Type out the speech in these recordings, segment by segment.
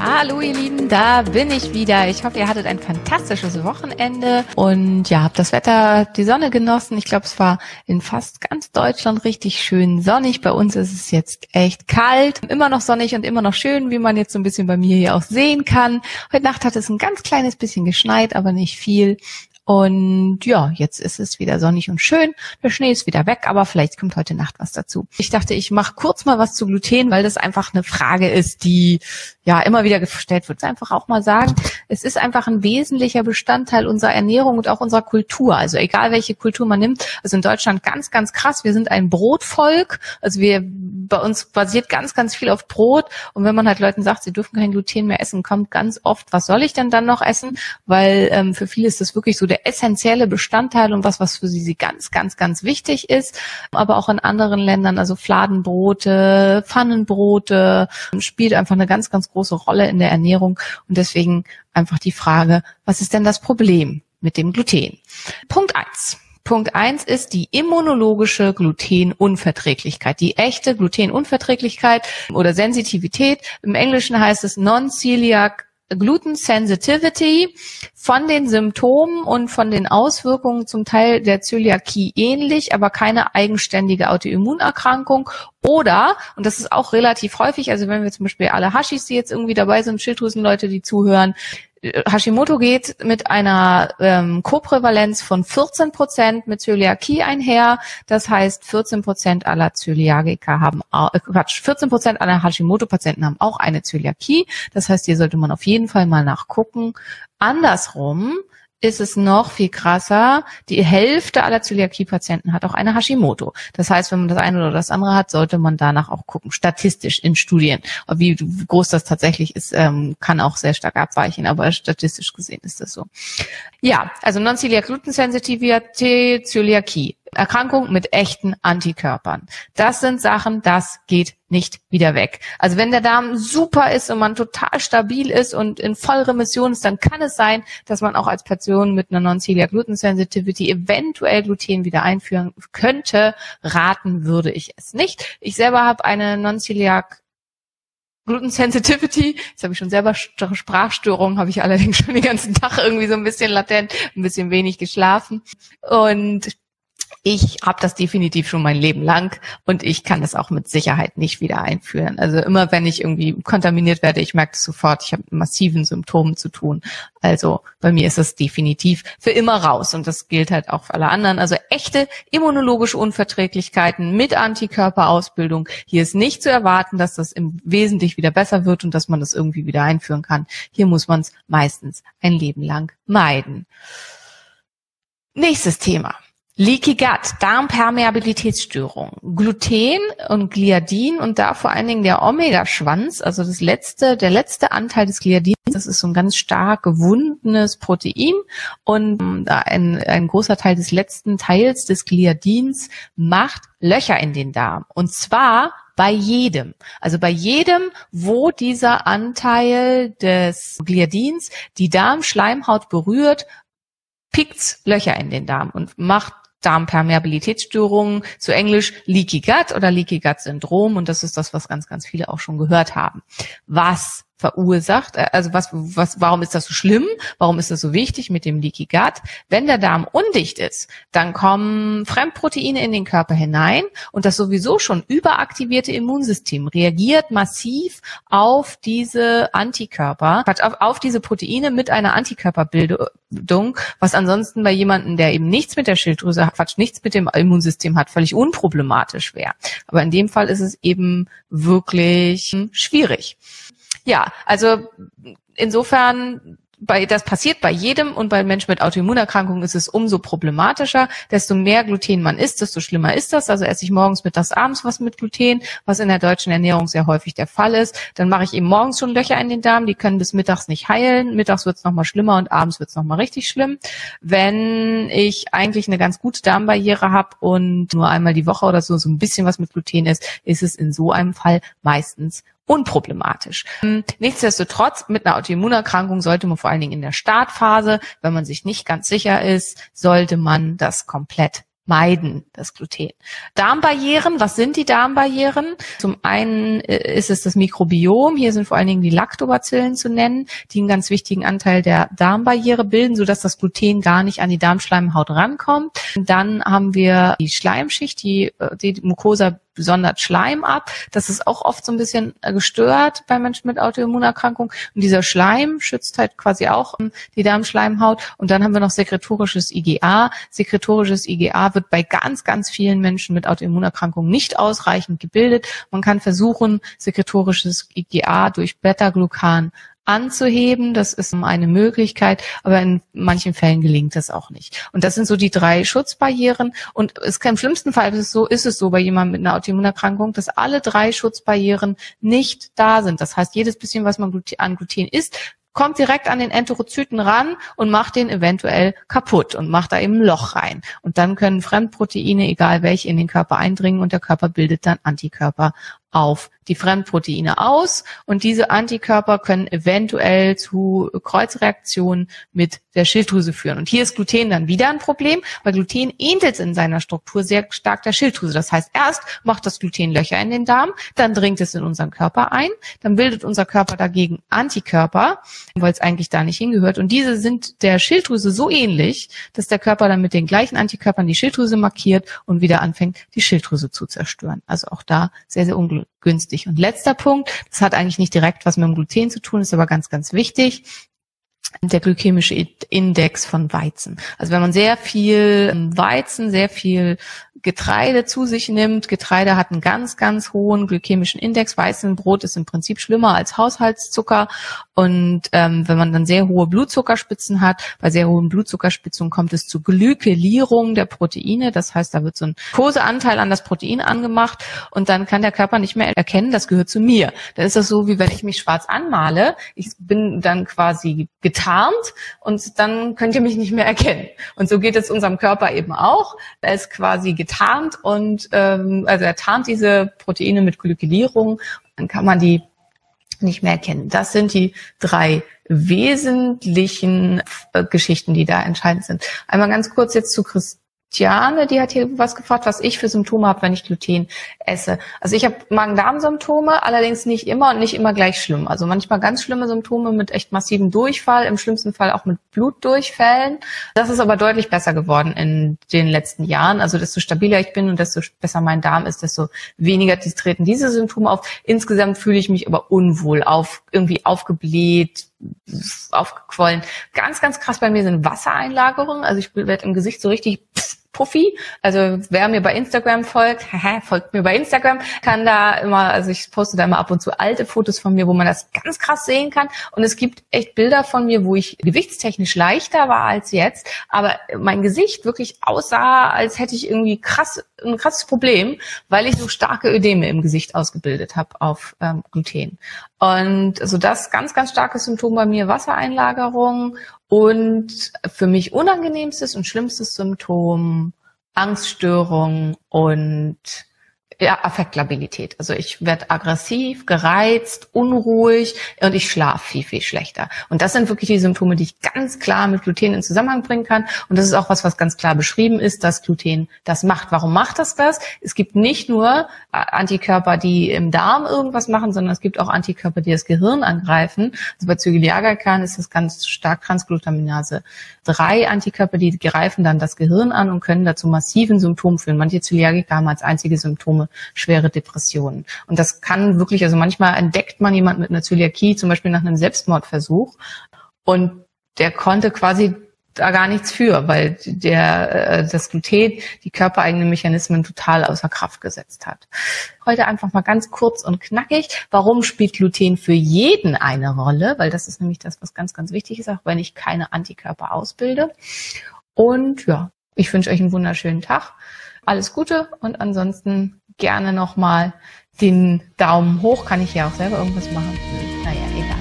Hallo ihr Lieben, da bin ich wieder. Ich hoffe, ihr hattet ein fantastisches Wochenende und ja, habt das Wetter, die Sonne genossen. Ich glaube, es war in fast ganz Deutschland richtig schön sonnig. Bei uns ist es jetzt echt kalt, immer noch sonnig und immer noch schön, wie man jetzt so ein bisschen bei mir hier auch sehen kann. Heute Nacht hat es ein ganz kleines bisschen geschneit, aber nicht viel. Und ja, jetzt ist es wieder sonnig und schön. Der Schnee ist wieder weg, aber vielleicht kommt heute Nacht was dazu. Ich dachte, ich mache kurz mal was zu Gluten, weil das einfach eine Frage ist, die ja immer wieder gestellt wird. Einfach auch mal sagen, es ist einfach ein wesentlicher Bestandteil unserer Ernährung und auch unserer Kultur. Also egal welche Kultur man nimmt. Also in Deutschland ganz, ganz krass. Wir sind ein Brotvolk. Also wir bei uns basiert ganz, ganz viel auf Brot. Und wenn man halt Leuten sagt, sie dürfen kein Gluten mehr essen, kommt ganz oft, was soll ich denn dann noch essen? Weil ähm, für viele ist das wirklich so der der essentielle Bestandteil und was, was für sie, ganz, ganz, ganz wichtig ist. Aber auch in anderen Ländern, also Fladenbrote, Pfannenbrote, spielt einfach eine ganz, ganz große Rolle in der Ernährung. Und deswegen einfach die Frage, was ist denn das Problem mit dem Gluten? Punkt eins. Punkt eins ist die immunologische Glutenunverträglichkeit. Die echte Glutenunverträglichkeit oder Sensitivität. Im Englischen heißt es Non-Celiac Gluten Sensitivity von den Symptomen und von den Auswirkungen zum Teil der Zöliakie ähnlich, aber keine eigenständige Autoimmunerkrankung. Oder, und das ist auch relativ häufig, also wenn wir zum Beispiel alle Hashis, die jetzt irgendwie dabei sind, Schilddrüsenleute, die zuhören, Hashimoto geht mit einer ähm, Koprävalenz von 14 Prozent mit Zöliakie einher. Das heißt, 14 Prozent aller Zöliakiker haben, äh, Quatsch, 14 Prozent aller Hashimoto-Patienten haben auch eine Zöliakie. Das heißt, hier sollte man auf jeden Fall mal nachgucken. Andersrum ist es noch viel krasser. Die Hälfte aller Zöliakie-Patienten hat auch eine Hashimoto. Das heißt, wenn man das eine oder das andere hat, sollte man danach auch gucken, statistisch in Studien. Wie groß das tatsächlich ist, ähm, kann auch sehr stark abweichen, aber statistisch gesehen ist das so. Ja, also Non-Celiac Gluten Sensitivität, Zöliakie. Erkrankung mit echten Antikörpern. Das sind Sachen, das geht nicht wieder weg. Also wenn der Darm super ist und man total stabil ist und in Vollremission ist, dann kann es sein, dass man auch als Person mit einer Non-Celiac Gluten Sensitivity eventuell Gluten wieder einführen könnte. Raten würde ich es nicht. Ich selber habe eine Non-Celiac Gluten Sensitivity. Jetzt habe ich schon selber Sprachstörungen, habe ich allerdings schon den ganzen Tag irgendwie so ein bisschen latent, ein bisschen wenig geschlafen. Und ich habe das definitiv schon mein Leben lang und ich kann das auch mit Sicherheit nicht wieder einführen. Also immer wenn ich irgendwie kontaminiert werde, ich merke das sofort, ich habe massiven Symptomen zu tun. Also bei mir ist es definitiv für immer raus und das gilt halt auch für alle anderen. Also echte immunologische Unverträglichkeiten mit Antikörperausbildung. Hier ist nicht zu erwarten, dass das im Wesentlichen wieder besser wird und dass man das irgendwie wieder einführen kann. Hier muss man es meistens ein Leben lang meiden. Nächstes Thema. Leaky Gut, Darmpermeabilitätsstörung, Gluten und Gliadin und da vor allen Dingen der Omega-Schwanz, also das letzte, der letzte Anteil des Gliadins, das ist so ein ganz stark gewundenes Protein und ein, ein großer Teil des letzten Teils des Gliadins macht Löcher in den Darm und zwar bei jedem. Also bei jedem, wo dieser Anteil des Gliadins die Darmschleimhaut berührt, pickt's Löcher in den Darm und macht Darmpermeabilitätsstörungen, zu Englisch Leaky Gut oder Leaky Gut Syndrom und das ist das, was ganz, ganz viele auch schon gehört haben. Was verursacht. Also was, was, warum ist das so schlimm? Warum ist das so wichtig mit dem Leaky Gut? Wenn der Darm undicht ist, dann kommen Fremdproteine in den Körper hinein und das sowieso schon überaktivierte Immunsystem reagiert massiv auf diese Antikörper, auf, auf diese Proteine mit einer Antikörperbildung, was ansonsten bei jemandem, der eben nichts mit der Schilddrüse hat, Quatsch, nichts mit dem Immunsystem hat, völlig unproblematisch wäre. Aber in dem Fall ist es eben wirklich schwierig. Ja, also insofern bei, das passiert bei jedem und bei Menschen mit Autoimmunerkrankungen ist es umso problematischer. Desto mehr Gluten man isst, desto schlimmer ist das. Also esse ich morgens, mittags, abends was mit Gluten, was in der deutschen Ernährung sehr häufig der Fall ist. Dann mache ich eben morgens schon Löcher in den Darm, die können bis mittags nicht heilen. Mittags wird es nochmal schlimmer und abends wird es nochmal richtig schlimm. Wenn ich eigentlich eine ganz gute Darmbarriere habe und nur einmal die Woche oder so so ein bisschen was mit Gluten ist, ist es in so einem Fall meistens unproblematisch. Ähm, nichtsdestotrotz, mit einer Autoimmunerkrankung sollte man vor allen Dingen in der Startphase, wenn man sich nicht ganz sicher ist, sollte man das komplett meiden, das Gluten. Darmbarrieren, was sind die Darmbarrieren? Zum einen äh, ist es das Mikrobiom, hier sind vor allen Dingen die Lactobacillen zu nennen, die einen ganz wichtigen Anteil der Darmbarriere bilden, sodass das Gluten gar nicht an die Darmschleimhaut rankommt. Dann haben wir die Schleimschicht, die, äh, die Mucosa besonders Schleim ab. Das ist auch oft so ein bisschen äh, gestört bei Menschen mit Autoimmunerkrankung. Und dieser Schleim schützt halt quasi auch ähm, die Darmschleimhaut. Und dann haben wir noch sekretorisches IgA. Sekretorisches IgA wird bei ganz, ganz vielen Menschen mit Autoimmunerkrankungen nicht ausreichend gebildet. Man kann versuchen, sekretorisches IgA durch Beta-Glucan anzuheben. Das ist eine Möglichkeit, aber in manchen Fällen gelingt das auch nicht. Und das sind so die drei Schutzbarrieren. Und es kann im schlimmsten Fall ist es so, ist es so bei jemandem mit einer Autoimmunerkrankung, dass alle drei Schutzbarrieren nicht da sind. Das heißt, jedes bisschen, was man an Gluten isst, kommt direkt an den Enterozyten ran und macht den eventuell kaputt und macht da eben ein Loch rein. Und dann können Fremdproteine, egal welche, in den Körper eindringen und der Körper bildet dann Antikörper auf die Fremdproteine aus und diese Antikörper können eventuell zu Kreuzreaktionen mit der Schilddrüse führen. Und hier ist Gluten dann wieder ein Problem, weil Gluten ähnelt in seiner Struktur sehr stark der Schilddrüse. Das heißt, erst macht das Gluten Löcher in den Darm, dann dringt es in unseren Körper ein, dann bildet unser Körper dagegen Antikörper, weil es eigentlich da nicht hingehört. Und diese sind der Schilddrüse so ähnlich, dass der Körper dann mit den gleichen Antikörpern die Schilddrüse markiert und wieder anfängt, die Schilddrüse zu zerstören. Also auch da sehr, sehr wichtig. Und letzter Punkt, das hat eigentlich nicht direkt was mit dem Gluten zu tun, ist aber ganz, ganz wichtig der glykämische Index von Weizen. Also wenn man sehr viel Weizen, sehr viel Getreide zu sich nimmt. Getreide hat einen ganz, ganz hohen glykämischen Index. Weizenbrot ist im Prinzip schlimmer als Haushaltszucker. Und ähm, wenn man dann sehr hohe Blutzuckerspitzen hat, bei sehr hohen Blutzuckerspitzen kommt es zu Glykelierung der Proteine. Das heißt, da wird so ein Koseanteil an das Protein angemacht und dann kann der Körper nicht mehr erkennen, das gehört zu mir. Dann ist das so, wie wenn ich mich schwarz anmale. Ich bin dann quasi getarnt und dann könnt ihr mich nicht mehr erkennen. Und so geht es unserem Körper eben auch. Er ist quasi getarnt und ähm, also er tarnt diese Proteine mit Glykylierung, dann kann man die nicht mehr erkennen. Das sind die drei wesentlichen äh, Geschichten, die da entscheidend sind. Einmal ganz kurz jetzt zu Christ Tiane, die hat hier was gefragt, was ich für Symptome habe, wenn ich Gluten esse. Also ich habe Magen-Darm-Symptome, allerdings nicht immer und nicht immer gleich schlimm. Also manchmal ganz schlimme Symptome mit echt massivem Durchfall, im schlimmsten Fall auch mit Blutdurchfällen. Das ist aber deutlich besser geworden in den letzten Jahren. Also desto stabiler ich bin und desto besser mein Darm ist, desto weniger treten diese Symptome auf. Insgesamt fühle ich mich aber unwohl, auf irgendwie aufgebläht, aufgequollen. Ganz, ganz krass bei mir sind Wassereinlagerungen. Also ich werde im Gesicht so richtig Puffy. Also wer mir bei Instagram folgt, folgt mir bei Instagram, kann da immer, also ich poste da immer ab und zu alte Fotos von mir, wo man das ganz krass sehen kann. Und es gibt echt Bilder von mir, wo ich gewichtstechnisch leichter war als jetzt, aber mein Gesicht wirklich aussah, als hätte ich irgendwie krass ein krasses Problem, weil ich so starke Ödeme im Gesicht ausgebildet habe auf ähm, Gluten. Und also das ganz, ganz starkes Symptom bei mir Wassereinlagerung und für mich unangenehmstes und schlimmstes Symptom Angststörung und ja, Affektlabilität. Also ich werde aggressiv, gereizt, unruhig und ich schlafe viel, viel schlechter. Und das sind wirklich die Symptome, die ich ganz klar mit Gluten in Zusammenhang bringen kann. Und das ist auch was, was ganz klar beschrieben ist, dass Gluten das macht. Warum macht das das? Es gibt nicht nur Antikörper, die im Darm irgendwas machen, sondern es gibt auch Antikörper, die das Gehirn angreifen. Also bei Zögeliagalkan ist das ganz stark Transglutaminase. Drei Antikörper, die greifen dann das Gehirn an und können dazu massiven Symptomen führen. Manche Zöliagiker haben als einzige Symptome schwere Depressionen. Und das kann wirklich, also manchmal entdeckt man jemand mit einer Zöliakie, zum Beispiel nach einem Selbstmordversuch, und der konnte quasi da gar nichts für, weil der äh, das Gluten die körpereigenen Mechanismen total außer Kraft gesetzt hat. Heute einfach mal ganz kurz und knackig. Warum spielt Gluten für jeden eine Rolle? Weil das ist nämlich das, was ganz, ganz wichtig ist, auch wenn ich keine Antikörper ausbilde. Und ja, ich wünsche euch einen wunderschönen Tag. Alles Gute und ansonsten gerne nochmal den Daumen hoch. Kann ich ja auch selber irgendwas machen? Naja, egal.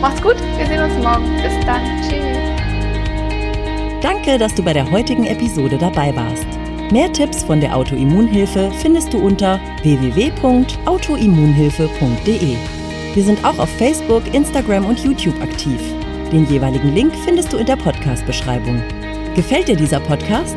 Macht's gut. Wir sehen uns morgen. Bis dann. Tschüss. Danke, dass du bei der heutigen Episode dabei warst. Mehr Tipps von der Autoimmunhilfe findest du unter www.autoimmunhilfe.de. Wir sind auch auf Facebook, Instagram und YouTube aktiv. Den jeweiligen Link findest du in der Podcast-Beschreibung. Gefällt dir dieser Podcast?